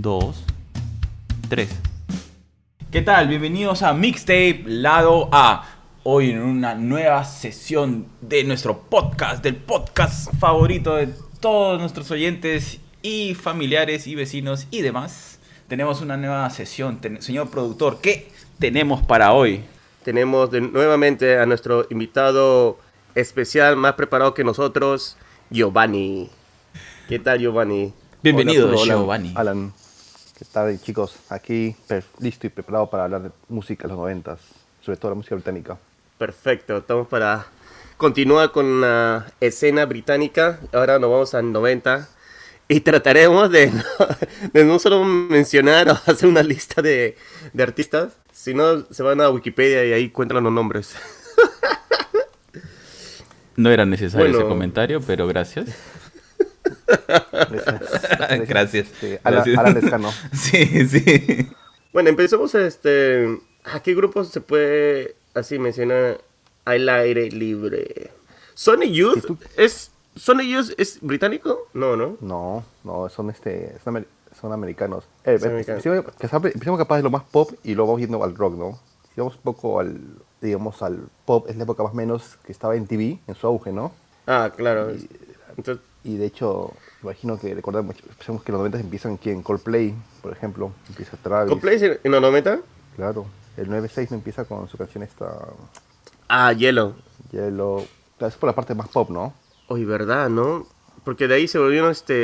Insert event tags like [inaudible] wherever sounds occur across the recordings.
2, 3. ¿Qué tal? Bienvenidos a Mixtape Lado A. Hoy en una nueva sesión de nuestro podcast, del podcast favorito de todos nuestros oyentes y familiares y vecinos y demás. Tenemos una nueva sesión. Señor productor, ¿qué tenemos para hoy? Tenemos de nuevamente a nuestro invitado especial, más preparado que nosotros, Giovanni. ¿Qué tal, Giovanni? Bienvenido, Giovanni. Alan. ¿Qué tal chicos? Aquí listo y preparado para hablar de música de los noventas, sobre todo la música británica. Perfecto, estamos para continuar con la escena británica. Ahora nos vamos al 90 y trataremos de, de no solo mencionar o hacer una lista de, de artistas, sino se van a Wikipedia y ahí encuentran los nombres. No era necesario Bueno. ese comentario, pero gracias. Gracias. Gracias. Este, Alan, Gracias. Alan Lescano. [laughs] Sí, sí. Bueno, empecemos este. ¿A qué grupos se puede así mencionar al aire libre? Sony Youth es. ¿Sony Youth es británico? No, ¿no? No, no, son este, son, amer- son americanos. Eh, Son eh, americanos. empecemos- capaz de lo más pop y luego vamos yendo al rock, ¿no? Vamos un poco al, digamos, al pop, es la época más o menos que estaba en TV, en su auge, ¿no? Ah, claro. Entonces, Y de hecho, imagino que recordamos, pensemos que los 90 empiezan aquí en Coldplay, por ejemplo, empieza Travis. ¿Coldplay es en los 90? Claro, el 96 no empieza con su canción esta Ah, Yellow. Yellow. Claro, es por la parte más pop, ¿no? Oye, ¿verdad, no? Porque de ahí se volvieron este.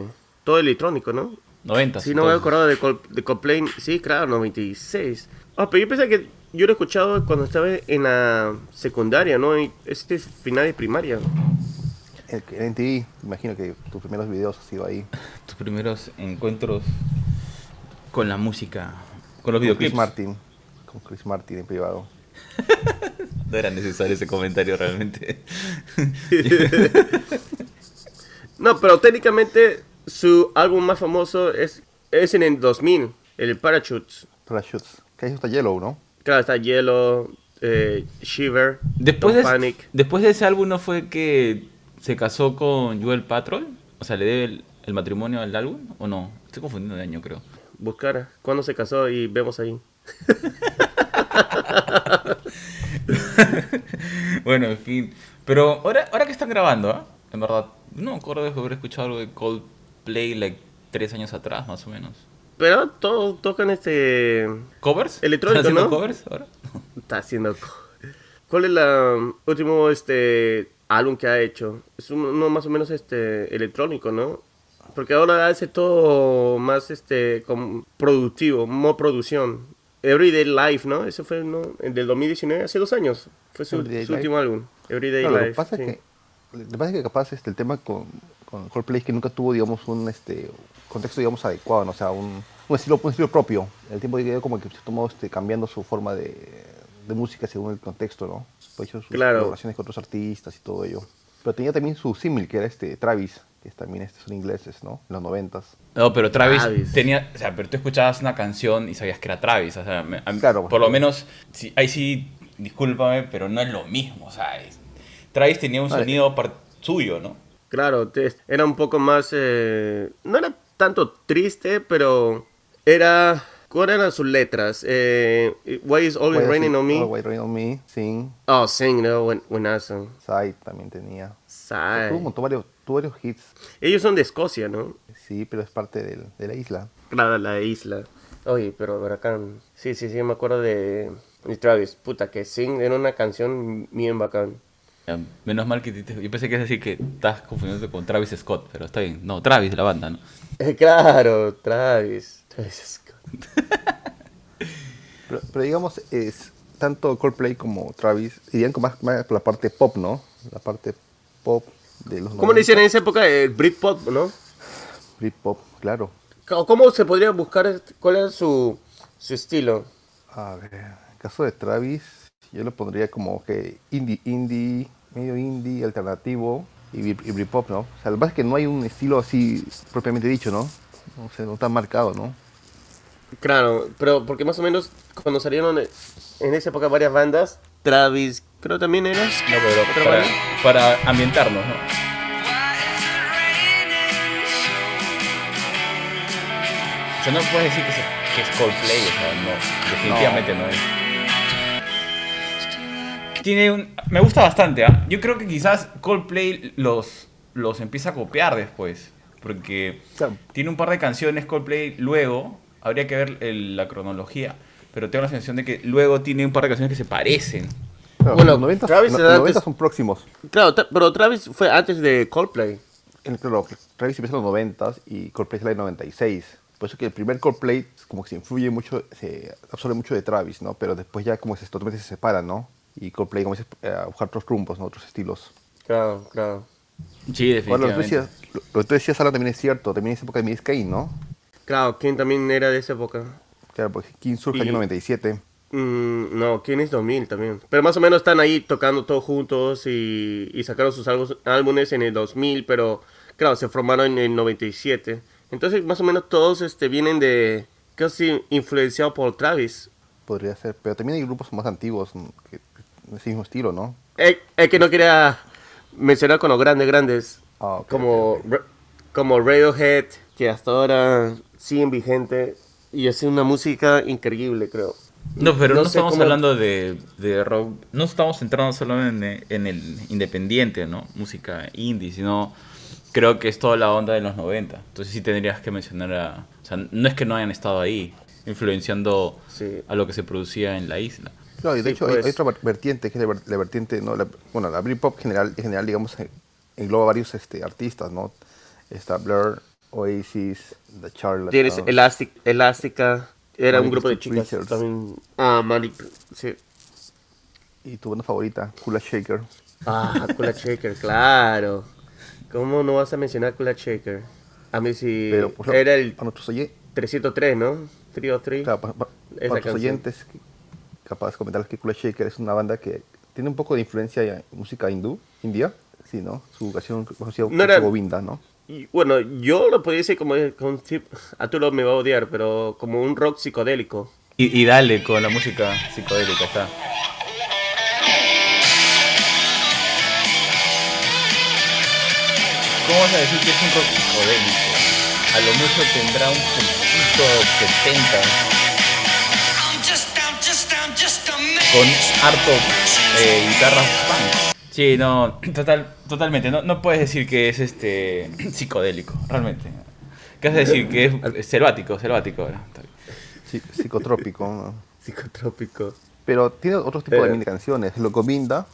eh, todo electrónico, ¿no? 90. Sí, no me he acordado de, Col- de Coldplay. Sí, claro, 96. Ah, pero yo pensé que yo lo he escuchado cuando estaba en la secundaria, ¿no? Y Este es final de primaria. El, en TV, imagino que tus primeros videos han sido ahí. [laughs] Tus primeros encuentros con la música, con los Con videoclips. Chris Martin. Con Chris Martin en privado. [laughs] No era necesario ese comentario realmente. [laughs] No, pero técnicamente su álbum más famoso es, es en el 2000, el Parachutes. Parachutes. Que ahí está Yellow, ¿no? Claro, está Yellow, eh, Shiver, Después Don't de, Panic. después de ese álbum no fue que se casó con Joel Patrol, o sea, le debe el, el matrimonio al álbum o no? Estoy confundiendo de año, creo. Buscar cuándo se casó y vemos ahí. [laughs] bueno, en fin. Pero ahora, ahora que están grabando, ¿ah? En verdad, no me acuerdo de haber escuchado algo de Coldplay like tres años atrás, más o menos. Pero todos tocan este... ¿Covers? Electrónico, ¿Están haciendo ¿no? covers ahora? Está haciendo... co- ¿Cuál es el último este álbum que ha hecho? Es un- uno más o menos este electrónico, ¿no? Porque ahora hace todo más este como productivo, más producción. Everyday Life, ¿no? Ese fue ¿no? el del 2019, hace dos años. Fue su, su Life. último álbum. Everyday Claro, lo que Life. pasa sí. es que lo que pasa es que capaz este, el tema con, con Coldplay es que nunca tuvo, digamos, un este contexto, digamos, adecuado, ¿no? o sea, un, un estilo, un estilo propio. El tiempo que como que se tomó este, cambiando su forma de, de música según el contexto, ¿no? Por hecho sus Claro. colaboraciones con otros artistas y todo ello. Pero tenía también su símil, que era este Travis, que también este, son ingleses, ¿no? En los noventas. No, pero Travis, Travis. tenía, o sea, pero tú escuchabas una canción y sabías que era Travis, o sea, me- a mí- Claro. por lo menos, sí, ahí sí, discúlpame, pero no es lo mismo, o sea, es- Travis tenía un Vale. sonido suyo, ¿no? Claro, te- era un poco más... eh, no era tanto triste, pero era... ¿Cuáles eran sus letras? Eh, Why is always Why raining on me? Oh, Why Raining on Me, Sing, Oh, sing, no, buen- buenazo. Side también tenía. Sigh. Tuvo un montón, varios, tuvo varios hits, Ellos son de Escocia, ¿no? sí, pero es parte del- de la isla. Claro, la isla. Oye, pero bacán. Sí, sí, sí, me acuerdo de, de Travis. Puta, que Sing era una canción bien bacán. Menos mal que te- yo pensé que es decir que estás confundiéndote con Travis Scott, pero está bien. No, Travis de la banda, ¿no? [laughs] claro, Travis. Travis Scott. [laughs] Pero, pero digamos, es tanto Coldplay como Travis irían con más, más por la parte pop, ¿no? La parte pop de los ¿Cómo le decían en esa época? El Britpop, ¿no? Britpop, claro. ¿Cómo- ¿Cómo se podría buscar cuál es su, su estilo? A ver, en el caso de Travis, yo lo pondría como que indie, indie, medio indie, alternativo y, y Britpop, ¿no? O sea, lo que pasa es que no hay un estilo así propiamente dicho, ¿no? No sé, no tan marcado, ¿no? Claro, pero porque más o menos cuando salieron eh, en esa época varias bandas, Travis, creo también era. No, pero ¿Otra para, banda? para ambientarnos, ¿no? O sea, no puedes decir que, se- que es Coldplay, o sea, no, definitivamente no, es. Tiene un, me gusta bastante, ¿ah? Yo creo que quizás Coldplay los, los empieza a copiar después, porque tiene un par de canciones Coldplay luego, habría que ver el- la cronología, pero tengo la sensación de que luego tiene un par de canciones que se parecen. Claro, Bueno, los 90, Travis no- era los antes- 90 son próximos. Claro, tra- pero Travis fue antes de Coldplay. En, claro, Travis empieza en los 90 y Coldplay sale en el 96. Por eso que el primer Coldplay como que se influye mucho, se absorbe mucho de Travis, ¿no? Pero después ya como que se, totalmente se separan, ¿no? Y Coldplay comienza a buscar otros rumbos, ¿no? Otros estilos. Claro, claro. Sí, Ahora, lo que tú definitivamente. decías, lo, lo que tú decías, Alan, también es cierto. También esa época de Miss Kane, ¿no? Claro, ¿quién también era de esa época? Claro, porque King surge en el Y- año 97. Mm, no, ¿quién es 2000 también? Pero más o menos están ahí tocando todos juntos y, y sacaron sus álbum- álbumes en el 2000, pero claro, se formaron en el 97. Entonces, más o menos todos este, vienen de casi influenciados por Travis. Podría ser. Pero también hay grupos más antiguos mm, que, de ese mismo estilo, ¿no? Es, es que no quería mencionar con los grandes, grandes, Ah, como, como Radiohead, que hasta ahora siguen vigente y hacen una música increíble, creo. No, pero no, sé estamos cómo- hablando de, de rock. No estamos centrando solo en, en el independiente, ¿no? Música indie, sino creo que es toda la onda de los 90. Entonces sí tendrías que mencionar a... O sea, no es que no hayan estado ahí, influenciando Sí. a lo que se producía en la isla. Claro, y de Sí, hecho hay- pues. hay, otra ver- vertiente, que es la, ver- la vertiente, ¿no? La- bueno, la Britpop general, en general, digamos, en- engloba varios este, artistas, ¿no? Está Blur, Oasis, The Charlatans. Tienes Elastic, Elástica, era un Manic grupo de chicas Preachers. también. Ah, Manic, sí. Y tu banda favorita, Kula Shaker. Ah, Kula Shaker, claro. ¿Cómo no vas a mencionar Kula Shaker? A mí sí, Pero, ejemplo, era el para nuestros, oye- 303, ¿no? 303. claro, para, para- para nuestros oyentes, capaz de comentarles que Kula Shaker es una banda que tiene un poco de influencia en música hindú, india, sí, ¿no? Su canción conocida No era- como Govinda, ¿no? Y, bueno, yo lo podría decir como con tip, Arturo me va a odiar, pero como un rock psicodélico. Y, y dale con la música psicodélica, está. ¿Cómo vas a decir que es un rock psicodélico? A lo mucho tendrá un poquito 70 con harto eh, guitarras punk. Sí, no, total, totalmente. No, no puedes decir que es este psicodélico, realmente. ¿Qué vas a decir? Que es selvático, selvático. psicotrópico, ¿no? Psicotrópico. Pero tiene otros tipos Eh. también de canciones. Lo Govinda,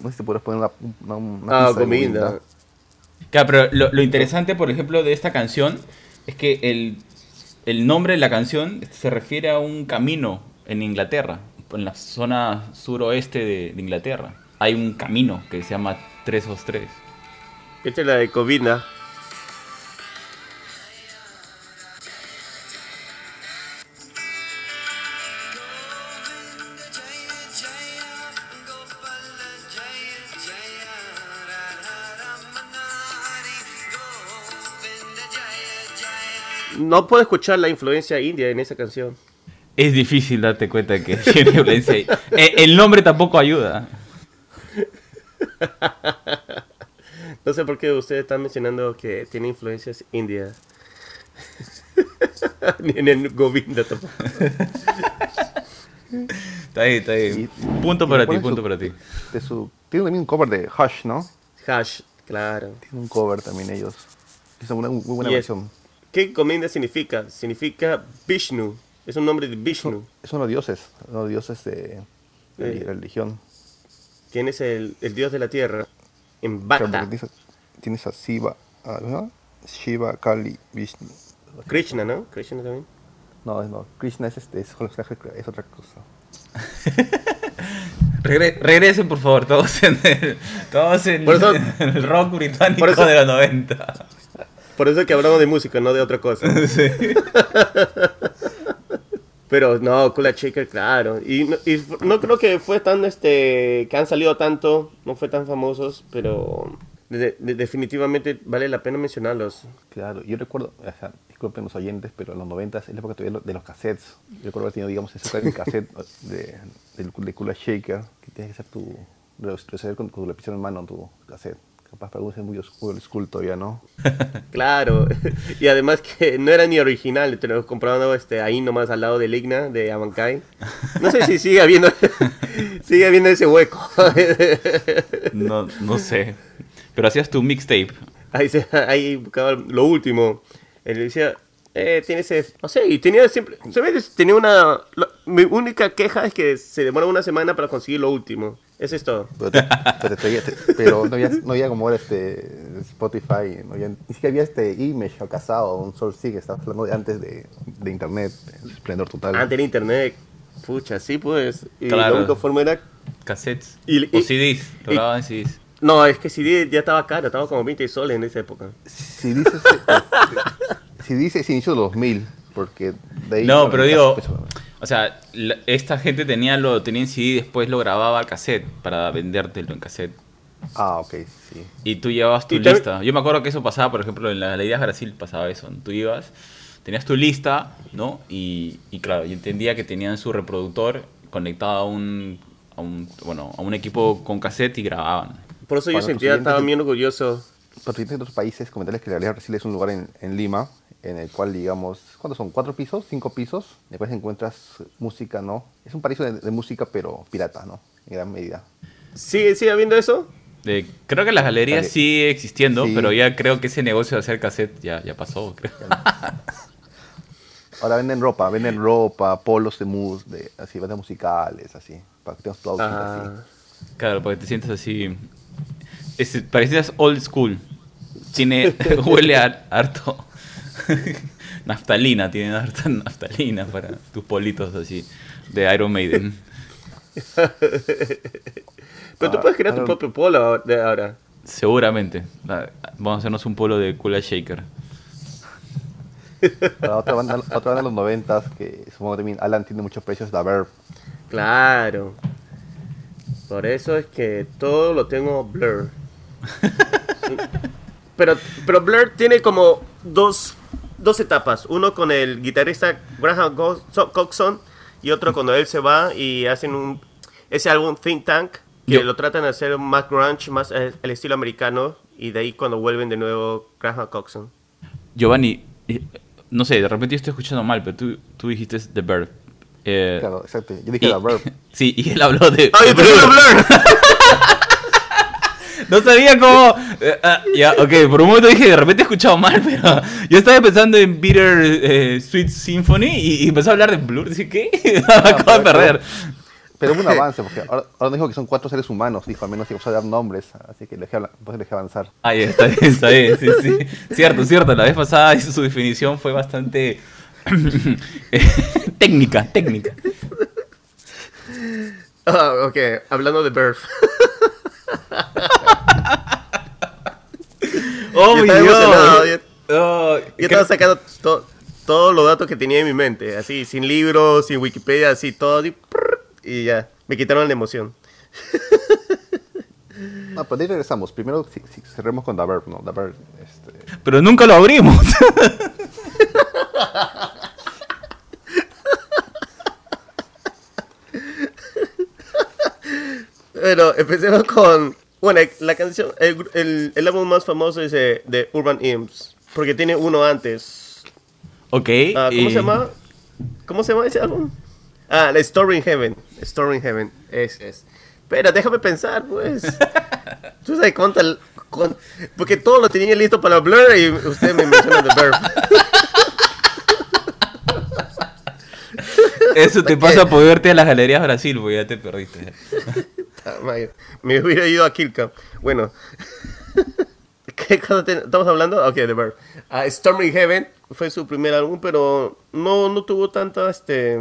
no sé si te puedes poner una, una, una Ah, de. Claro, pero lo, lo interesante, por ejemplo, de esta canción es que el, el nombre de la canción se refiere a un camino en Inglaterra, en la zona suroeste de, de Inglaterra. Hay un camino que se llama 323. Esta es la de Covina. No puedo escuchar la influencia india en esa canción. Es difícil darte cuenta que tiene [laughs] ahí. Eh, El nombre tampoco ayuda. [laughs] No sé por qué ustedes están mencionando que tiene influencias indias. [laughs] Ni en el Govinda tampoco. Está ahí, está ahí. Punto para ti, punto su- para ti. De su, tiene también un cover de Hush, ¿no? Hash, claro. Tiene un cover también ellos. Es una muy buena Y es- versión. ¿Qué Govinda significa? Significa Vishnu. Es un nombre de Vishnu. Son los dioses, los dioses de, de Sí. religión. ¿Quién es el, el dios de la tierra? En porque tienes, a- tienes Shiva, a- ¿no? Shiva, Kali, Vishnu. Krishna, ¿no? Krishna también. No, no, Krishna es, este, es, es otra cosa. [laughs] Regre- regresen, por favor, todos en el, todos en, Por eso- en [laughs] el rock británico por eso- de los 90. Por eso es que hablamos de música, no de otra cosa. [laughs] Pero no, Kula Shaker, claro. Y, no- y f- no creo que fue tan, este, que han salido tanto, no fue tan famosos, pero de- de- definitivamente vale la pena mencionarlos. Claro, yo recuerdo, o sea, disculpen los oyentes, pero en los 90 es la época todavía de los cassettes. Yo recuerdo haber tenido, digamos, ese el cassette [laughs] de, de Kula Shaker, que tienes que hacer tu, retroceder con, con tu lapicero en mano tu cassette. Capaz para algunos es muy oscuro el school todavía, ¿no? [laughs] Claro. [laughs] Y además que no era ni original, te lo compraban este, ahí nomás al lado del Igna de Abankai. No sé si [laughs] sigue habiendo, sigue habiendo ese hueco. No, no sé. Pero hacías tu mixtape. Ahí, se, ahí buscaba lo último. Él decía, eh, tienes ese... O sea, y tenía siempre... ¿sabes? Tenía una... lo- mi única queja es que se demora una semana para conseguir lo último. Eso es todo. Pero, te- pero, te- te- pero no, había, no había como era este Spotify, no había, ni siquiera había este Image o Casado, un Source Seek, estaba hablando de antes de, de Internet, el esplendor total. Antes de internet. Pucha, sí pues. Y Claro. la única forma era... Cassettes. Y- o y- CDs. Lo y- grababan en CDs. No, es que CD ya estaba caro, estaba como 20 soles en esa época. Si dices, si dices inicio de los 2000, porque de ahí... No, pero digo, pues, o sea, la- esta gente tenía lo tenía en CD y después lo grababa al cassette para vendértelo en cassette. Ah, ok, sí. Y tú llevabas tu lista. Yo me acuerdo que eso pasaba, por ejemplo, en la Galerías Brasil pasaba eso. Tú ibas, tenías tu lista, ¿no? Y, y claro, yo entendía que tenían su reproductor conectado a un, a un, bueno, a un equipo con cassette y grababan. Por eso yo Para sentía, estaba bien orgulloso. Para en otros países, comentarles que la Galería Brasil es un lugar en, en Lima, en el cual, digamos, ¿cuántos son? ¿Cuatro pisos? ¿Cinco pisos? Después encuentras música, ¿no? Es un paraíso de, de música, pero pirata, ¿no? En gran medida. ¿Sigue, sigue habiendo eso? Eh, creo que las galerías Vale. sigue existiendo, Sí. pero ya creo que ese negocio de hacer cassette ya, ya pasó. creo. Ahora venden ropa, venden ropa, polos de mus, de, así, bandas musicales, así, para que tengas tu outfit Ah, así. Claro, porque te sientes así. Es, parecías old school. Tiene, [laughs] huele a harto. [laughs] naftalina, tiene harta naftalina para tus politos así de Iron Maiden. [laughs] Pero tú Ah, puedes crear tu ahora- propio polo de ahora. Seguramente. Ah, Vamos a hacernos un polo de Kula Shaker. [laughs] Otra banda, otra banda de los noventas, que supongo que también Alan tiene muchos precios, la Verb. Claro. Por eso es que todo lo tengo Blur. pero, pero Blur tiene como dos, dos etapas. Uno con el guitarrista Graham Coxon y otro cuando él se va y hacen un ese álbum Think Tank que Yo- lo tratan de hacer más grunge, más el estilo americano y de ahí cuando vuelven de nuevo Graham Coxon. Giovanni, eh, no sé, de repente yo estoy escuchando mal, pero tú, tú dijiste The Bird. Eh, Claro, exacto. Yo dije y- la Verb. [laughs] Sí, y él habló de. ¡Ay, de pero Blur. No sabía cómo. eh, ah, ya, ok, por un momento dije, de repente he escuchado mal, pero yo estaba pensando en Bitter eh, Sweet Symphony y, y empezó a hablar de Blur. Dije, ¿qué? Me [laughs] acabo de perder. Pero hubo un avance, porque ahora, ahora dijo que son cuatro seres humanos, dijo al menos que vamos a dar nombres, así que le dejé, pues le dejé avanzar. Ahí está bien, [laughs] está bien, sí, sí. Cierto, cierto, la vez pasada su definición fue bastante. [laughs] técnica, técnica. Ah, ok, hablando de Birth. ¡Oh, Yo estaba Dios! emocionado, yo- Oh, Yo creo- estaba sacando to- todos los datos que tenía en mi mente, así, sin libros, sin Wikipedia, así, todo, y, prrr, y ya, me quitaron la emoción. No, pero de ahí regresamos. Primero si, si cerremos con The Verb, ¿no? The Verb, este, Pero nunca lo abrimos. [laughs] Pero empecemos con, bueno, la canción, el, el, el álbum más famoso es de, de Urban Imps, porque tiene uno antes. ok. Ah, ¿Cómo y- se llama? ¿Cómo se llama ese álbum? Ah, la Story in Heaven. Story in Heaven. Es, es. Pero déjame pensar, pues. [laughs] Tú sabes cuánta. cuán- porque todo lo tenía listo para Blur y usted me menciona The Verb. Eso te [laughs] pasa por verte a las galerías Brasil, porque ya te perdiste. [laughs] [laughs] Me hubiera ido a Kilka. Bueno. [laughs] ¿Qué cosa te- estamos hablando? Ok, The Verb. Ah, Stormy Heaven. fue su primer álbum, pero no, no tuvo tanto este,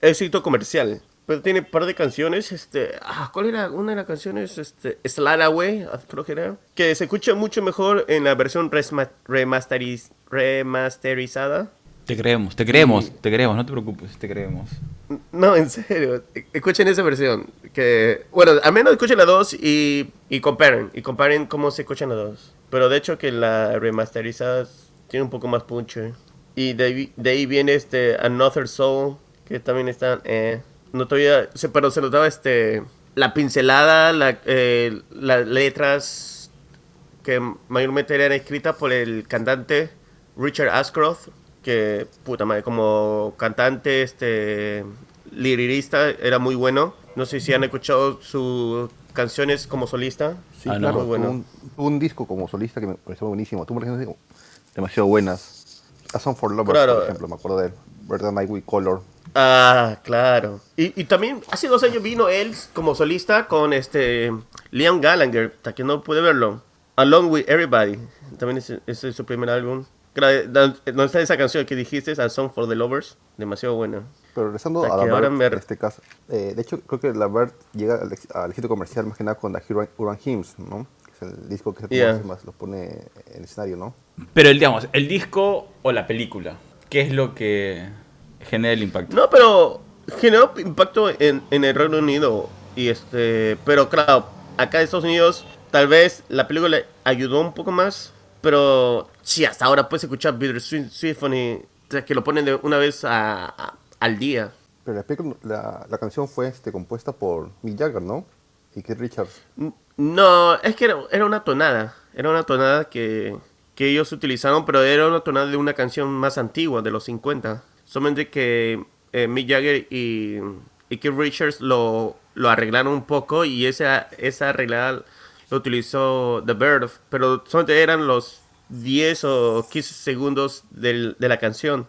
éxito comercial. Pero tiene un par de canciones, este, ah, ¿cuál era una de las canciones? Este, Slide Away, ah, creo que era, que se escucha mucho mejor en la versión remasteriz- remasterizada. Te creemos, te creemos, te creemos, no te preocupes, te creemos. No, en serio, escuchen esa versión, que, bueno, al menos escuchen la dos y, y comparen, y comparen cómo se escuchan las dos. Pero de hecho que la remasterizada tiene un poco más punche. Y de, de ahí viene este Another Soul, que también está, eh, no todavía, pero se notaba este, la pincelada, la, eh, las letras que mayormente eran escritas por el cantante Richard Ashcroft, que puta madre, como cantante, este lirista era muy bueno. No sé si han escuchado sus canciones como solista. Sí, Ah, no. claro, bueno. un, disco como solista que me pareció buenísimo. Tuvo canciones demasiado buenas. A Song for Lovers, Claro. por ejemplo, me acuerdo de él. Bird Night with Color. Ah, claro. Y, y también hace dos años vino él como solista con este Liam Gallagher, hasta que no pude verlo. Along with Everybody. También ese ese es su primer álbum. ¿Dónde está esa canción que dijiste? A Song for the Lovers. Demasiado buena. Pero regresando a la me- en este caso, eh, de hecho creo que la Bird llega al, al éxito comercial más que nada con la Urban, Urban Hymns, ¿no? Que es el disco que se Yeah. más, lo pone en el escenario, ¿no? Pero el, digamos, el disco o la película, ¿qué es lo que genera el impacto? No, pero generó impacto en, en el Reino Unido. Y este, pero claro, acá en Estados Unidos, tal vez la película ayudó un poco más. Pero sí, hasta ahora puedes escuchar Bittersweet Symphony, que lo ponen de una vez a- a- al día. Pero la, la, canción fue este, compuesta por Mick Jagger, ¿no? Y Keith Richards. No, es que era, era una tonada. Era una tonada que, que ellos utilizaron, pero era una tonada de una canción más antigua, de los 50. Solamente que eh, Mick Jagger y, y Keith Richards lo, lo arreglaron un poco y esa, esa arreglada lo utilizó The Bird, pero solamente eran los 10 o 15 segundos del- de la canción.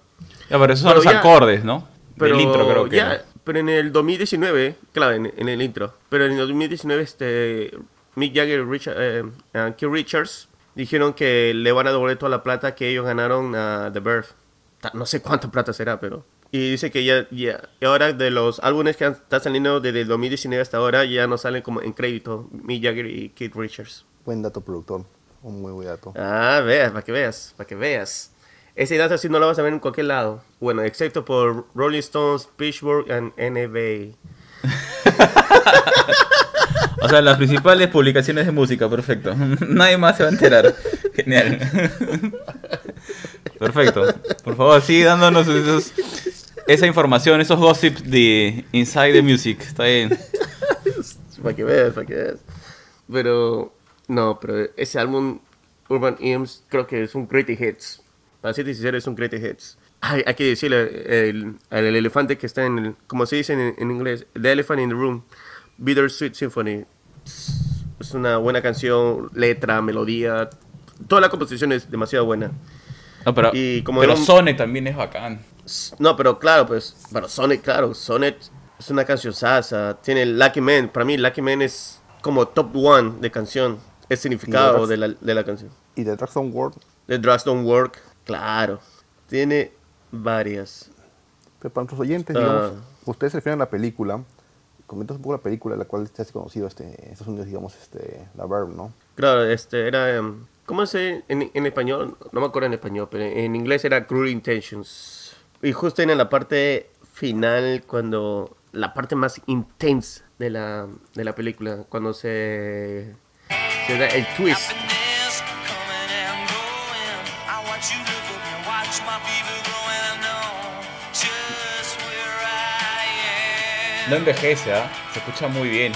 Ya, pero esos son Pero los ya- acordes, ¿no? Pero Del intro creo que. ya, era. pero en el 2019, claro, en, en el intro, pero en el 2019 este Mick Jagger y Richard, eh, eh, Keith Richards dijeron que le van a devolver toda la plata que ellos ganaron a The Birth. No sé cuánta plata será, pero y dice que ya, ya y ahora de los álbumes que han- están saliendo desde el 2019 hasta ahora ya no salen como en crédito Mick Jagger y Keith Richards. Buen dato productor. Un muy buen dato. Ah, veas, para que veas, para que veas. Ese dato sí no lo vas a ver en cualquier lado. Bueno, excepto por Rolling Stones, Pitchfork y NBA. [laughs] O sea, las principales publicaciones de música, perfecto. [laughs] Nadie más se va a enterar. [laughs] Genial. Perfecto. Por favor, sigue dándonos esos- esa información, esos gossips de Inside the Music. Está bien. Para que veas, para que veas. Pero, no, pero ese álbum, Urban Hymns, creo que es un Greatest Hits. Para ser sincero, es un Greatest Hits. Ay, hay que decirle el, al el elefante que está en el, como se dice en, en inglés, The Elephant in the Room, Bittersweet Symphony. Es una buena canción, letra, melodía. Toda la composición es demasiado buena. No, pero, Y como pero un- Sonic también es bacán. No, pero claro, pues, pero Sonic, claro, Sonic es una canción sasa. Tiene Lucky Man, para mí Lucky Man es como top one de canción. El significado de la, de la canción. Y The Dragstone World, The Drugs Don't Work, claro. Tiene varias. pero para nuestros oyentes, Ah. digamos, ustedes se refieren a la película. Comentas un poco la película, la cual se hace conocido este, en Estados Unidos, digamos, este, la Verb, ¿no? Claro, este era. em, ¿Cómo se en, en español? No me acuerdo en español, pero en inglés era Cruel Intentions. Y justo en la parte final, cuando. La parte más intensa de la, de la película, cuando se. Se da el twist. No envejece, ¿ah? Se escucha muy bien.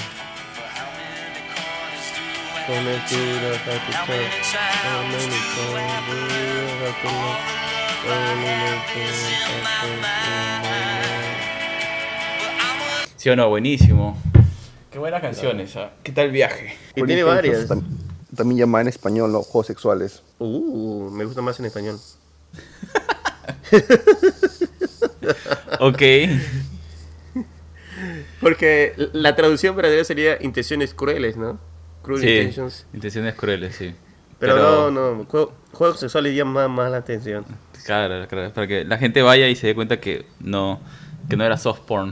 ¿Sí o no? Buenísimo. Qué buena canción esa. ¿Qué tal el viaje? Y tiene varias. Tam- También llama en español, ¿no? Juegos sexuales. Uh, me gusta más en español. [laughs] Ok. Porque la traducción verdadera sería intenciones crueles, ¿no? Cruel Sí. intentions. Intenciones crueles, sí. Pero, Pero- no, no, jue- juegos sexuales llaman más la atención. Claro, claro, para que la gente vaya y se dé cuenta que no, que no era soft porn.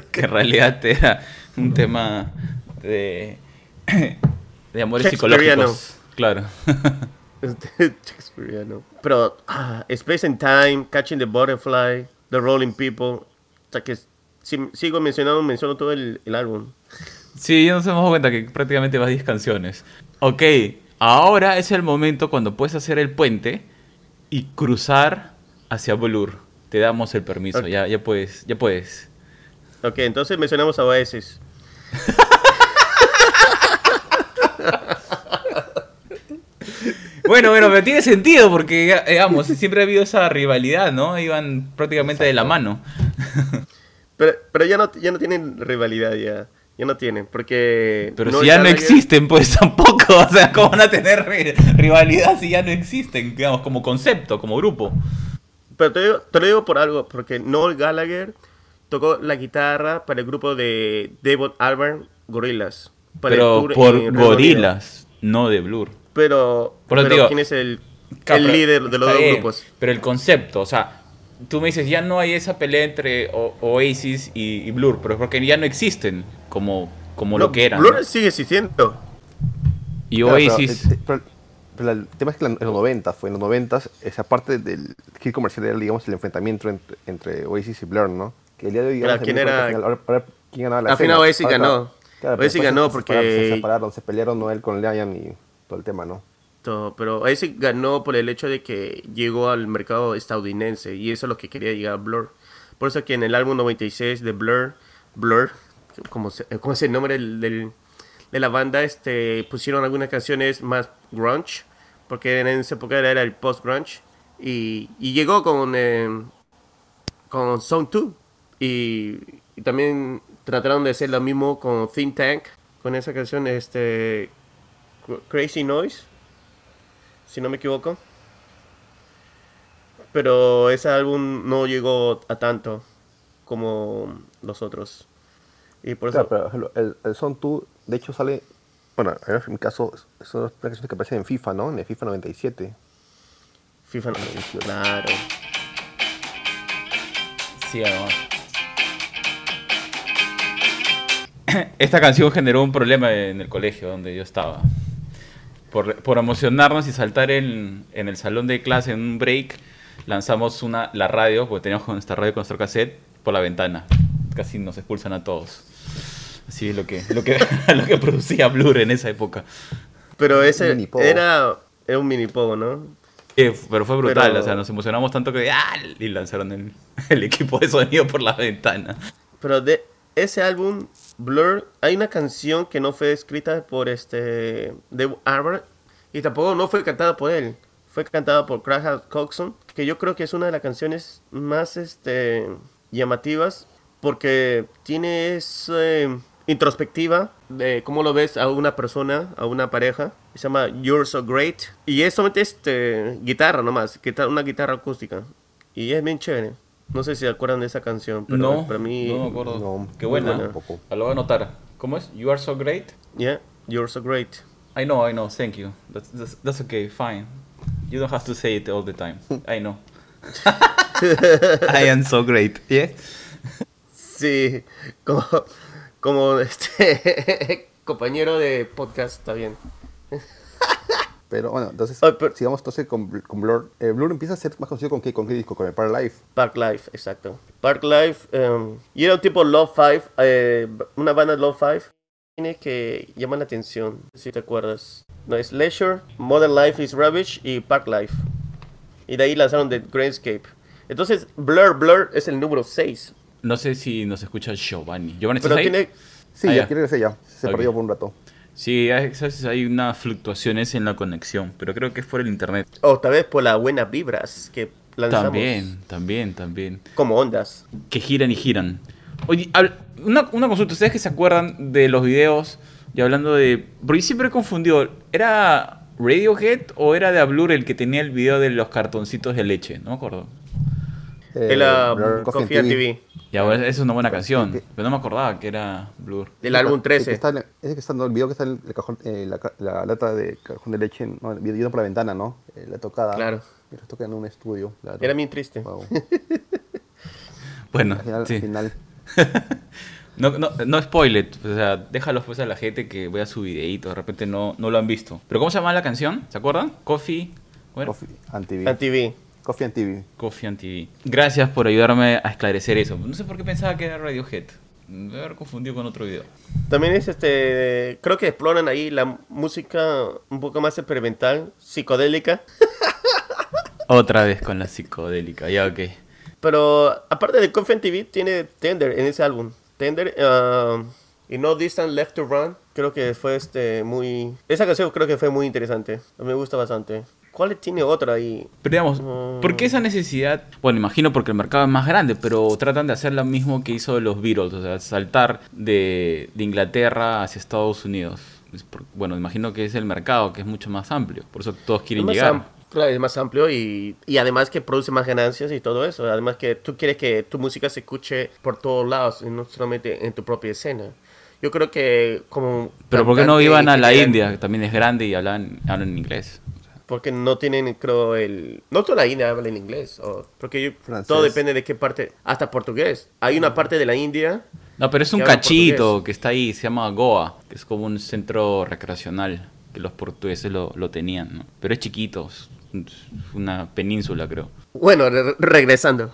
[laughs] que en realidad era un tema de, de amores psicológicos. Claro. [laughs] Este, Shakespeareano. Pero ah, Space and Time, Catching the Butterfly, The Rolling People. O sea que si sigo mencionando, menciono todo el, el álbum. Sí, ya nos hemos dado cuenta que prácticamente vas 10 canciones. Ok, ahora es el momento cuando puedes hacer el puente y cruzar hacia Blur. Te damos el permiso, Ok. ya, ya puedes, ya puedes. Ok, entonces mencionamos a Oasis. Bueno, bueno, pero tiene sentido porque, digamos, siempre ha habido esa rivalidad, ¿no? Iban prácticamente de la mano. Pero, pero ya, no, ya no tienen rivalidad, ya. Ya no tienen, porque... Pero si ya no existen, pues tampoco. O sea, ¿cómo van a tener ri- rivalidad si ya no existen? Digamos, como concepto, como grupo. Pero te, digo- te lo digo por algo, porque Noel Gallagher tocó la guitarra para el grupo de David Albarn, Gorillaz. para Pero por gorilas, no de Blur. Pero, pero digo, ¿quién es el, líder de los dos bien, grupos? Pero el concepto, o sea, tú me dices, ya no hay esa pelea entre O- Oasis y, y Blur, pero es porque ya no existen como, como No, lo que eran. Blur ¿no? sigue existiendo. Y Claro, pero, Oasis, pero- pero el tema es que en los 90 fue en los 90 esa parte del hit comercial era digamos el enfrentamiento entre, entre Oasis y Blur, ¿no? Que el día de hoy Claro, ¿quién era? al final, ahora- ahora, ¿quién ganaba la Al final? Oasis ganó. claro, Oasis ganó se separaron, porque- se separaron, se pelearon Noel con Liam y todo el tema, ¿no? Todo, Pero ese ganó por el hecho de que llegó al mercado estadounidense y eso es lo que quería llegar a Blur. Por eso que en el álbum 96 de Blur, Blur, como, se- como es el nombre del, del- de la banda, este, pusieron algunas canciones más grunge, porque en esa época era el post-grunge. Y, y llegó con, eh, con Song 2 y, y también trataron de hacer lo mismo con Think Tank, con esa canción este, Crazy Noise si no me equivoco. Pero ese álbum no llegó a tanto como los otros. Y por eso... Claro, pero el, el Son 2, de hecho sale, bueno, en mi caso, son las canciones que aparecen en FIFA, ¿no? En el FIFA 97. FIFA no, claro. Sí, además. [coughs] Esta canción generó un problema en el colegio donde yo estaba. Por, por emocionarnos y saltar en, en el salón de clase en un break, lanzamos una, la radio, porque teníamos con nuestra radio con nuestro cassette, por la ventana. Casi nos expulsan a todos. Así es lo que, lo que, [laughs] lo que producía Blur en esa época. Pero ese era, era un mini pogo, ¿no? Eh, pero fue brutal, Pero- o sea, nos emocionamos tanto que ¡ah! y lanzaron el, el equipo de sonido por la ventana. Pero de ese álbum, Blur, hay una canción que no fue escrita por este Dave Arbor y tampoco no fue cantada por él. Fue cantada por Craig Coxon, que yo creo que es una de las canciones más este, llamativas porque tiene esa eh, introspectiva de cómo lo ves a una persona, a una pareja. Se llama You're So Great. Y es solamente este, guitarra nomás, guitarra- una guitarra acústica. Y es bien chévere. No sé si se acuerdan de esa canción, pero no, para mí... no me acuerdo. No, Qué buena. buena. Ah, Lo voy a anotar. ¿Cómo es? You are so great. Yeah, you're so great. I know, I know. Thank you. That's, that's, that's okay. Fine. You don't have to say it all the time. I know. [laughs] I am so great. Yeah. Sí, como, como este [laughs] compañero de podcast, está bien. Pero bueno, entonces, Ah, pero- sigamos entonces con, Bl- con Blur. Eh, Blur empieza a ser más conocido con qué, con qué disco, con el Park Life. Park Life, exacto. Park Life, em, y era un tipo Love Five, eh, una banda Love Five. Tiene que llama la atención, si te acuerdas. No, es Leisure, Modern Life is Rubbish y Park Life. Y de ahí lanzaron The Greenscape. Entonces, Blur, Blur es el número 6. No sé si nos escucha Giovanni. ¿Giovanni estás Pero ahí? tiene, Sí, Ah, ya quiere decir ya. Se perdió por un rato. Sí, hay, unas fluctuaciones en la conexión, pero creo que es por el internet. o tal vez por las buenas vibras que lanzamos. También, también, también. Como ondas. que giran y giran. Oye, una, una consulta, ¿ustedes que se acuerdan de los videos y hablando de... Porque siempre he confundido, ¿era Radiohead o era de Ablur el que tenía el video de los cartoncitos de leche? No me acuerdo. Eh, el ah, Blur Coffee and TV. Y ahora esa es una buena canción. que- Pero no me acordaba que era Blur. Del álbum El que 13. está en- ese que está, no, el video que está en el cajón, eh, la, la lata de cajón de leche, no, viendo por la ventana, ¿no? Eh, la tocada. Claro. La toca en un estudio. Claro. Era bien triste. Wow. [laughs] Bueno, Al final, sí. al final. [laughs] No, no, no spoiler, o sea, déjalos pues a la gente que vea su videíto, de repente no, no lo han visto. ¿Pero cómo se llama la canción? ¿Se acuerdan? Coffee. Coffee and TV. Coffee and TV. Coffee and TV. Gracias por ayudarme a esclarecer eso. No sé por qué pensaba que era Radiohead. Me voy a haber confundido con otro video. También es este. Creo que exploran ahí la música un poco más experimental, psicodélica. [laughs] Otra vez con la psicodélica, ya ok. Pero aparte de Coffee and TV, tiene Tender en ese álbum. Tender ah, y No Distant Left to Run. Creo que fue este muy. Esa canción creo que fue muy interesante. Me gusta bastante. ¿Cuál tiene otra ahí? Pero digamos, ¿por qué esa necesidad? Bueno, imagino porque el mercado es más grande, pero tratan de hacer lo mismo que hizo los Beatles, o sea, saltar de, de Inglaterra hacia Estados Unidos. Es por- bueno, imagino que es el mercado, que es mucho más amplio, por eso todos quieren Es llegar. claro, es más amplio y, y además que produce más ganancias y todo eso. Además que tú quieres que tu música se escuche por todos lados y no solamente en tu propia escena. Yo creo que como... Pero ¿por qué no iban a la India, que también es grande y hablan, hablan en inglés? Porque no tienen, creo, el... No toda la India habla en inglés. o- porque yo- Francés. todo depende de qué parte. Hasta portugués. Hay una parte de la India... No, pero es un cachito portugués. que está ahí, se llama Goa, que es como un centro recreacional que los portugueses lo, lo tenían, ¿no? Pero es chiquito, es una península, creo. Bueno, re- regresando.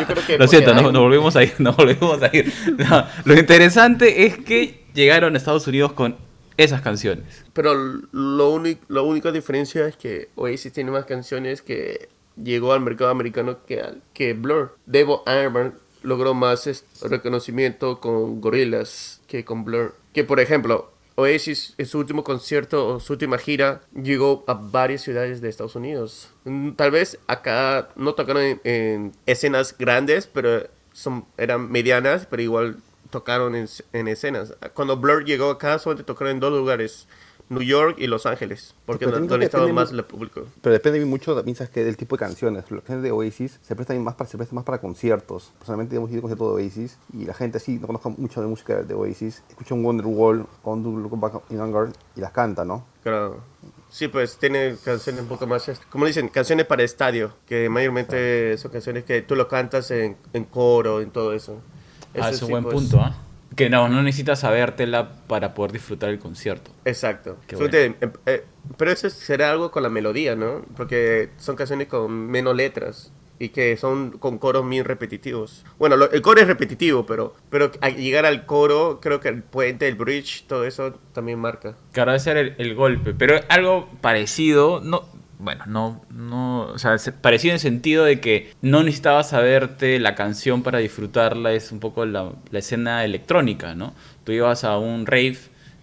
Yo creo que [laughs] Lo siento, no, nos volvemos a ir, nos volvemos a ir. [laughs] No, lo interesante es que llegaron a Estados Unidos con esas canciones. Pero lo la única diferencia es que Oasis tiene más canciones que llegó al mercado americano que, Blur. Devil Iron logró más reconocimiento con Gorillaz que con Blur. Que por ejemplo, Oasis en su último concierto o su última gira llegó a varias ciudades de Estados Unidos. Mm, Tal vez acá no tocaron en, en escenas grandes, pero son, eran medianas, pero igual tocaron en, en escenas. Cuando Blur llegó acá, solamente tocaron en dos lugares, New York y Los Ángeles, porque no, donde que estaba más el público. Pero depende mucho ¿sabes qué? del tipo de canciones. Las canciones de Oasis se prestan más para, se prestan más para conciertos. Personalmente hemos ido a un concierto de Oasis y la gente así no conozco mucho de música de Oasis. Escucha un Wonderwall o un Look Back in Anger y las canta, ¿no? Claro. Sí, pues tiene canciones un poco más, como dicen, canciones para estadio, que mayormente son canciones que tú lo cantas en, en coro, en todo eso. Ah, es un buen pues, punto, ¿ah? Que no, no necesitas sabértela para poder disfrutar el concierto. Exacto. Em, eh, pero eso será algo con la melodía, ¿no? Porque son canciones con menos letras y que son con coros muy repetitivos. Bueno, lo- el coro es repetitivo, pero, pero al llegar al coro, creo que el puente, el bridge, todo eso también marca. Claro, debe ser el, el golpe, pero algo parecido, no, bueno, no, no, o sea, se- parecido en el sentido de que no necesitabas saberte la canción para disfrutarla, es un poco la, la escena electrónica, ¿no? Tú ibas a un rave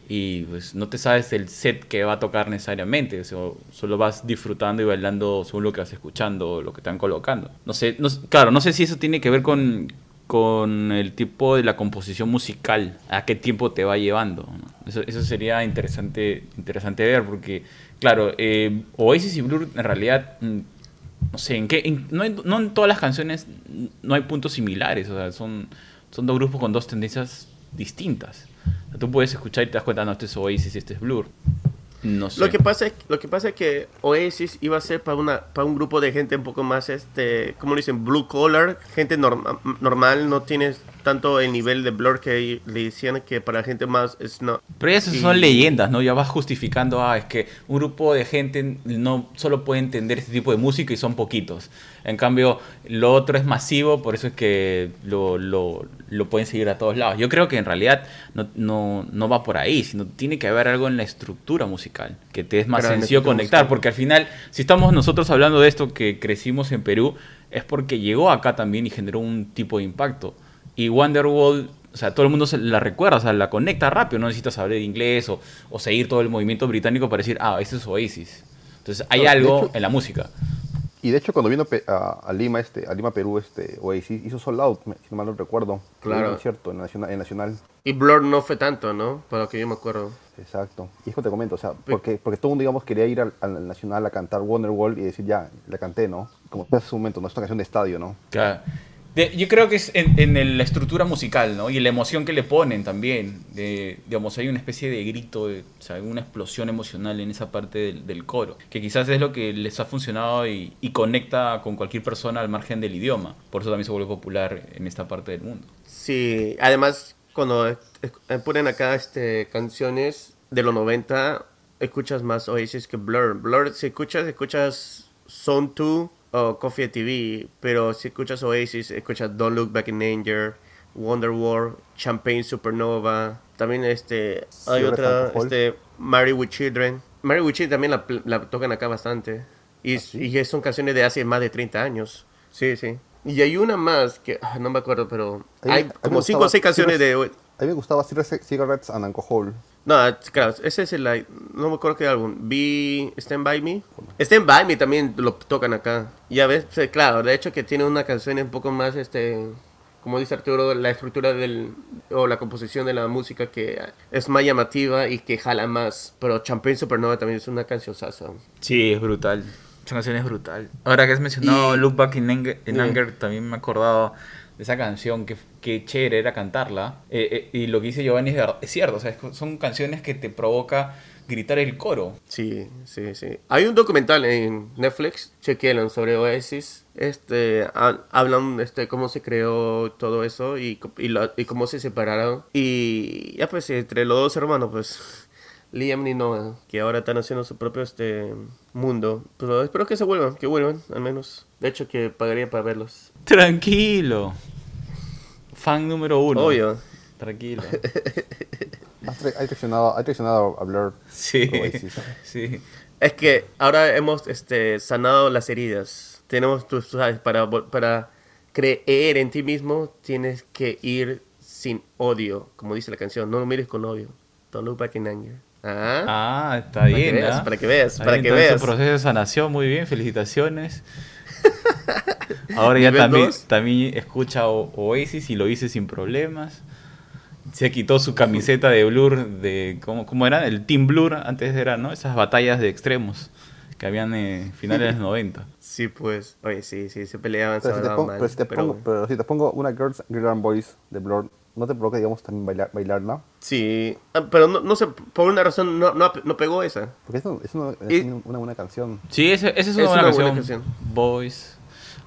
y pues no te sabes el set que va a tocar necesariamente, o solo vas disfrutando y bailando según lo que vas escuchando, lo que te van colocando. No sé, no, claro, no sé si eso tiene que ver con, con el tipo de la composición musical, a qué tiempo te va llevando. Eso, eso sería interesante, interesante ver, porque, claro, eh, Oasis y Blur en realidad, mm, no sé, en qué, en- no, en- no en todas las canciones no hay puntos similares, o sea, son, son dos grupos con dos tendencias distintas. Tú puedes escuchar y te das cuenta, no, este es Oasis y este es Blur. No sé. Lo que pasa es, lo que pasa es que Oasis iba a ser para una para un grupo de gente un poco más este, como dicen, blue collar, gente norma- normal, no tienes tanto el nivel de blur que le decían que para gente más snob. Pero ya esas Y- son leyendas, ¿no? Ya vas justificando, ah, es que un grupo de gente no solo puede entender este tipo de música y son poquitos. En cambio, lo otro es masivo, por eso es que lo, lo, lo pueden seguir a todos lados. Yo creo que en realidad no, no, no va por ahí, sino tiene que haber algo en la estructura musical, que te es más sencillo conectar, porque al final, si estamos nosotros hablando de esto que crecimos en Perú, es porque llegó acá también y generó un tipo de impacto. Y Wonderwall, o sea, todo el mundo se la recuerda, o sea, la conecta rápido, no necesitas saber inglés o, o seguir todo el movimiento británico para decir, ah, ese es Oasis. Entonces hay No, de algo hecho- en la música. Y de hecho cuando vino a, a Lima, este, a Lima, Perú, este, Oasis hizo Sold Out, si no mal no recuerdo. Claro. Un concierto en Nacional, en Nacional. Y blur no fue tanto, ¿no? Para lo que yo me acuerdo. Exacto. Y es que te comento, o sea, porque, porque todo el mundo, digamos, quería ir al, al Nacional a cantar Wonderwall y decir, ya, la canté, ¿no? Como en su momento, no es una canción de estadio, ¿no? Claro. De- yo creo que es en, en el- la estructura musical, ¿no? Y la emoción que le ponen también. De, digamos, hay una especie de grito, de- o sea, una explosión emocional en esa parte del, del coro. Que quizás es lo que les ha funcionado y, y conecta con cualquier persona al margen del idioma. Por eso también se vuelve popular en esta parte del mundo. Sí, además cuando eh, ponen acá este canciones de los 90, escuchas más Oasis que Blur. Blur, si escuchas, escuchas Zone 2 o Coffee TV, pero si escuchas Oasis, escuchas Don't Look Back in Anger, Wonderwall, Champagne Supernova, también este, hay otra, este, Marry with Children. Marry with Children también la, la tocan acá bastante. Y, y son canciones de hace más de 30 años. Sí, sí. Y hay una más que ah, no me acuerdo, pero hay me como 5 o gustaba 6 canciones de... A mí me gustaba Cigarettes and Alcohol. No, claro, ese es el... No me acuerdo qué álbum. Vi Stand By Me. Stand By Me también lo tocan acá. Ya ves, sí, claro, de hecho que tiene una canción un poco más, este... Como dice Arturo, la estructura del... O la composición de la música que es más llamativa y que jala más. Pero Champagne Supernova también es una canción sasa. Sí, es brutal. Esa canción es brutal. Ahora que has mencionado Y- Look Back in Anger, in Sí. Anger, también me he acordado esa canción, que, que chévere era cantarla. Eh, eh, y lo que dice Giovanni es, es cierto, o sea, es- son canciones que te provoca gritar el coro. Sí, sí, sí. Hay un documental en Netflix, chequenlo, sobre Oasis. Este, ha- hablan este cómo se creó todo eso y, y, y cómo se separaron. Y ya pues entre los dos hermanos, pues Liam y Noah, que ahora están haciendo su propio este mundo. Pero espero que se vuelvan, que vuelvan, al menos. De hecho que pagaría para verlos. Tranquilo. Fan número uno. Obvio. Tranquilo. [laughs] Hay traicionado, hay traicionado a Blur. Sí. [laughs] Sí. Es que ahora hemos este, sanado las heridas. Tenemos, tú sabes, para, para creer en ti mismo, tienes que ir sin odio, como dice la canción. No lo mires con odio. Don't look back in anger. Ah, Ah, está Para que bien. veas, ¿ah? para que veas, Ahí para que veas. proceso de sanación, muy bien, felicitaciones. [laughs] Ahora ya también, dos. también escucha O- Oasis y lo hice sin problemas. Se quitó su camiseta de Blur, de ¿cómo, cómo era? El Team Blur, antes era, ¿no? Esas batallas de extremos que habían en finales de los 90. sí, pues. Oye, sí, sí, se peleaban, se Pero si, te hablaban pongo, mal. pero, si te pero pongo, pero si te pongo una Girls, Girl and Boys de Blur, ¿no te provoca, digamos, también bailar, bailarla? Sí, Ah, pero no, no sé, por una razón no, no, no pegó esa. Porque es, una- es una, es Y- una buena canción. Sí, esa, esa es una, Es buena, una canción. buena canción. Boys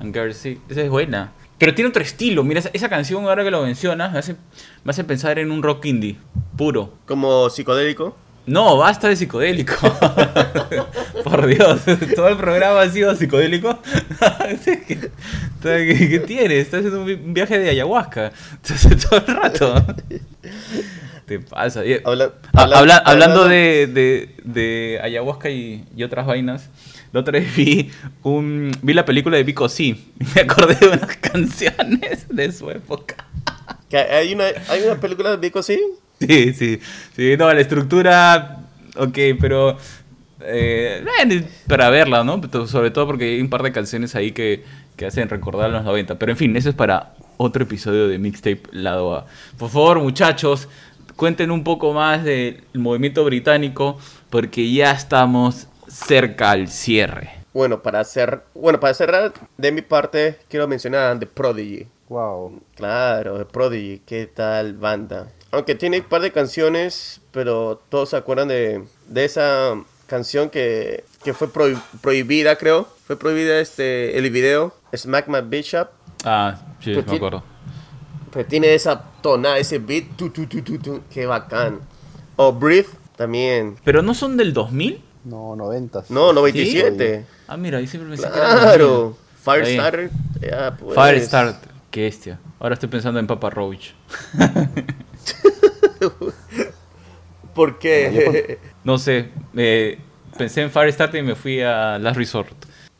and Girls, sí, esa es buena. Pero tiene otro estilo. Mira, esa, esa canción, ahora que lo mencionas, me hace, me hace pensar en un rock indie, puro. Como psicodélico. No, basta de psicodélico. [laughs] Por Dios, todo el programa ha sido psicodélico. [laughs] ¿Qué, qué, qué tienes? Estás haciendo un vi- un viaje de ayahuasca. [laughs] todo el rato. Te pasa. Habla- Ah, habla- habla- hablando de, de- de ayahuasca y, y otras vainas, la otra vez vi, un, vi la película de Vico Sí me acordé de unas canciones de su época. Hay una, hay una película de Vico, sí. [laughs] Sí, sí, sí, no, la estructura, ok, pero eh, bueno, para verla, ¿no? Pero Sobre todo porque hay un par de canciones ahí que, que hacen recordar a los 90. Pero en fin, eso es para otro episodio de Mixtape Lado A. Por favor, muchachos, cuenten un poco más del movimiento británico porque ya estamos cerca al cierre. Bueno, para hacer, bueno, para cerrar de mi parte, quiero mencionar a The Prodigy. Wow. Claro, The Prodigy, qué tal banda. Aunque tiene un par de canciones, pero todos se acuerdan de, de esa canción que, que fue prohi- prohibida, creo. Fue prohibida este el video, Smack My Bishop. Ah, sí, Pero me ti- acuerdo. Pero tiene esa tona, ese beat, tu, tu, tu, tu, tu, qué bacán. O Breathe también. ¿Pero no son del 2000? No, noventas. No, 97. Ah, mira, ahí siempre pensé que era 2000. Claro. Está bien. Firestarter. pues. Firestarter, qué bestia. Ahora estoy pensando en Papa Roach. [laughs] ¿Por qué? No sé, eh, pensé en Firestarter y me fui a Last Resort.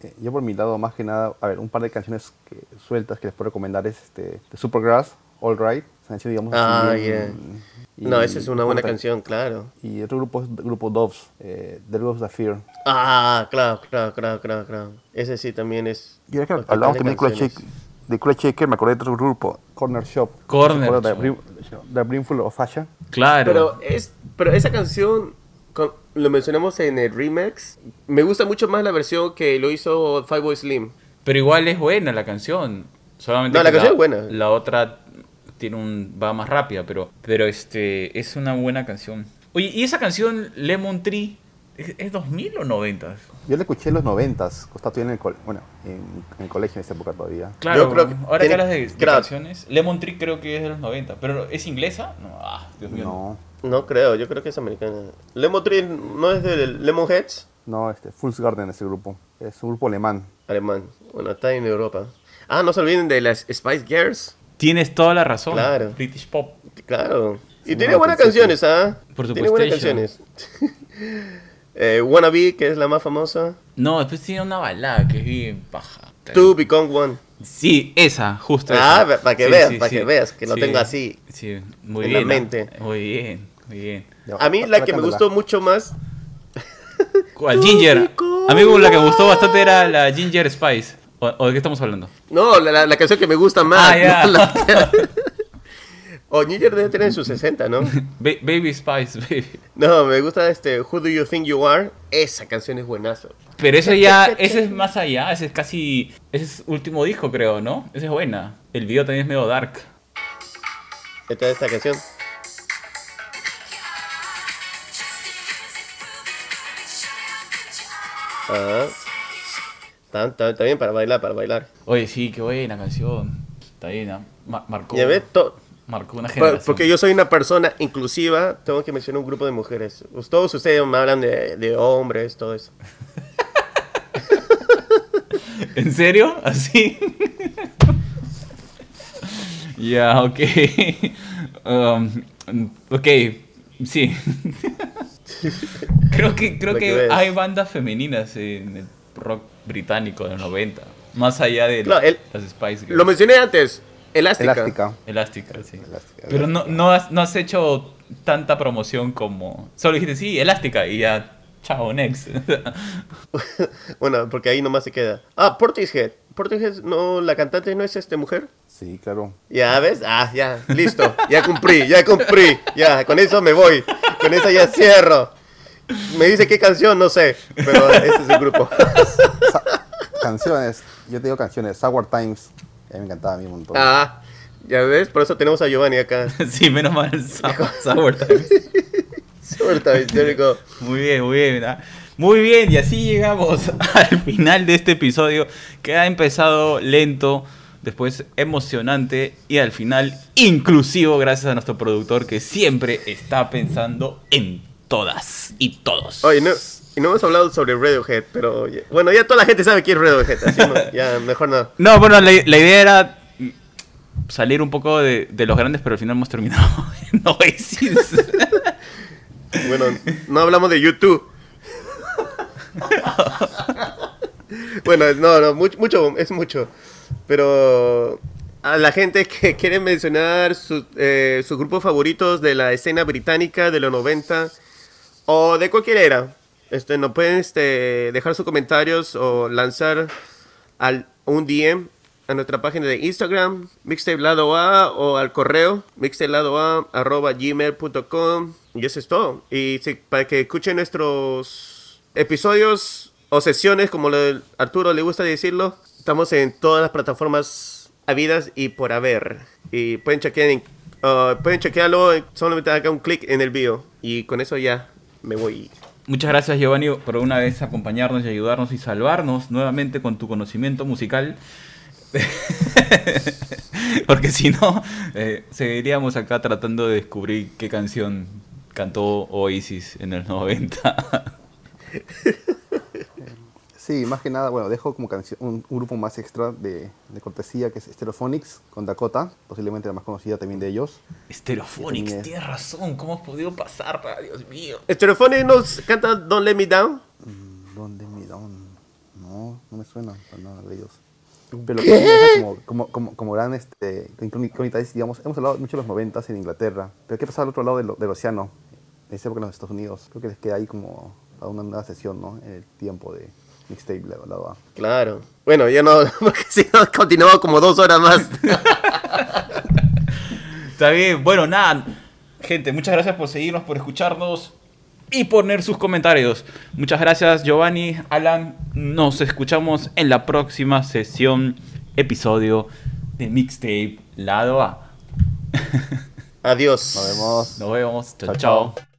Eh, Yo por mi lado, más que nada, a ver, un par de canciones que, sueltas que les puedo recomendar es este, de Supergrass, All Right. Canción, digamos, Ah, así yeah. bien- No, esa es una buena otra- canción, claro. Y otro grupo es el grupo Doves, eh, The Doves of Fear. Ah, claro, claro, claro, claro, claro. Ese sí también es. Y ahora que hablamos también de canciones. Shaker, me acordé de otro grupo, Corner Shop. Corner ¿Se acuerdan Shop. The Brimful of Fashion. Claro. Pero, es, pero esa canción, con- lo mencionamos en el remix, me gusta mucho más la versión que lo hizo Boy Slim. Pero igual es buena la canción. Solamente No, la canción es buena. La otra tiene un va más rápida, pero pero este es una buena canción. Oye, ¿y esa canción Lemon Tree es, es 2000 o 90? Yo la escuché en los noventas, estaba todavía en el, col- bueno, en, en el colegio en esa época todavía. Claro, Yo creo que ahora tiene- que hablas de, de claro. canciones, Lemon Tree creo que es de los 90, pero ¿es inglesa? No, ah, Dios mío. No, No creo, yo creo que es americana. Lemon Tree no es del Lemonheads, no, este, Fool's Garden es el grupo. Es un grupo alemán. alemán. Bueno, está en Europa. Ah, no se olviden de las Spice Girls. Tienes toda la razón. Claro. British Pop. Claro. Y Sí, tiene buenas canciones, ¿ah? Por Tiene buenas canciones. [laughs] eh, Wannabe, que es la más famosa. No, después tiene una balada que es bien paja. Two Become One. Sí, esa, justo Ah, esa. para que Sí, veas, sí, para sí. que veas, que lo tengo así. Sí, muy en la bien. mente. ah, Muy bien, muy bien. [laughs] A mí la que me gustó mucho más. ¿Cuál? Ginger. A mí la que me gustó bastante era la Ginger Spice. ¿O, o de qué estamos hablando? No, la, la- la canción que me gusta más. Ah, [laughs] ya. no la [laughs] o Ginger debe tener sus 60, ¿no? [laughs] Ba- Baby Spice, baby. No, me gusta este Who Do You Think You Are. Esa canción es buenazo. Pero eso ya, ese es más allá, ese es casi, ese es último disco creo, ¿no? Esa es buena. El video también es medio dark. Esta esta canción. Ah. Está, está- está bien para bailar, para bailar. Oye, sí, qué buena canción. Está bien, ¿ah? Ma- marcó, Ya ves, to- marcó una generación. porque yo soy una persona inclusiva, tengo que mencionar un grupo de mujeres. Todos ustedes me hablan de, de hombres, todo eso. [laughs] ¿En serio? ¿Así? [laughs] ya, ok. Um, ok, sí. [laughs] creo que, creo que hay bandas femeninas en el rock británico de los 90. Más allá de Claro, el- las Spice Girls. Lo mencioné antes, Elástica. Elástica. Elástica, sí. Elástica, Pero no, no, has, no has hecho tanta promoción como... Solo dijiste, sí, Elástica, y ya, chao, next. [laughs] Bueno, porque ahí nomás se queda. Ah, Portishead. Portishead, no, la cantante no es este mujer. Sí, claro. Ya ves, ah, ya, listo, ya cumplí, ya cumplí, ya, con eso me voy, con eso ya cierro. Me dice qué canción, no sé, pero ese es el grupo. Canciones, yo te digo canciones. Sour Times, mí me encantaba a mí un montón. Ah, ya ves, por eso tenemos a Giovanni acá. [laughs] sí, menos mal, [laughs] Sour, [laughs] Sour Times. Muy bien, muy bien. ¿verdad? Muy bien, y así llegamos al final de este episodio que ha empezado lento, después emocionante y al final inclusivo gracias a nuestro productor que siempre está pensando en todas y todos. Oye, no, y no hemos hablado sobre Radiohead, pero bueno, ya toda la gente sabe quién es Radiohead, así no, ya mejor no. No, bueno, la, la idea era salir un poco de, de los grandes, pero al final hemos terminado [laughs] en Oasis. [laughs] Bueno, no hablamos de YouTube. bueno, no, no, mucho, mucho, es mucho. Pero a la gente que quiere mencionar su- eh, sus grupos favoritos de la escena británica de los 90 o de cualquier era, este, nos pueden este, dejar sus comentarios o lanzar al, un DM a nuestra página de Instagram, mixtape o al correo, mixtape lado A, arroba gmail.com. Y eso es todo. Y si- para que escuchen nuestros episodios o sesiones, como le- Arturo le gusta decirlo, estamos en todas las plataformas habidas y por haber. Y pueden chequear en- uh, pueden chequearlo, solamente hagan un clic en el bio. Y con eso ya me voy. Muchas gracias Giovanni por una vez acompañarnos y ayudarnos y salvarnos nuevamente con tu conocimiento musical. [laughs] Porque si no, eh, seguiríamos acá tratando de descubrir qué canción cantó Oasis en el 90. [laughs] Sí, más que nada, bueno, dejo como canción un, un grupo más extra de, de cortesía que es Stereophonics con Dakota, posiblemente la más conocida también de ellos. Stereophonics, es- tienes razón, ¿cómo has podido pasarla? Dios mío. Estereophonics nos canta Don't Let Me Down. ¿Dónde me down? No, no me suena para nada de ellos. Pero pasa como, como, como, como gran este, incógnita es, digamos, hemos hablado mucho de los noventas en Inglaterra, pero ¿qué pasa al otro lado del, del océano? En esa época en los Estados Unidos. Creo que les queda ahí como a una nueva sesión, ¿no? En el tiempo de mixtape, lado, lado A. Claro. Bueno, ya no, [laughs] porque si no continuamos como dos horas más. [laughs] Está bien, bueno, nada. Gente, muchas gracias por seguirnos, por escucharnos y poner sus comentarios. Muchas gracias, Giovanni, Alan. Nos escuchamos en la próxima sesión, episodio de Mixtape Lado A. [laughs] Adiós. Nos vemos. Nos vemos. Chao, chao. chao.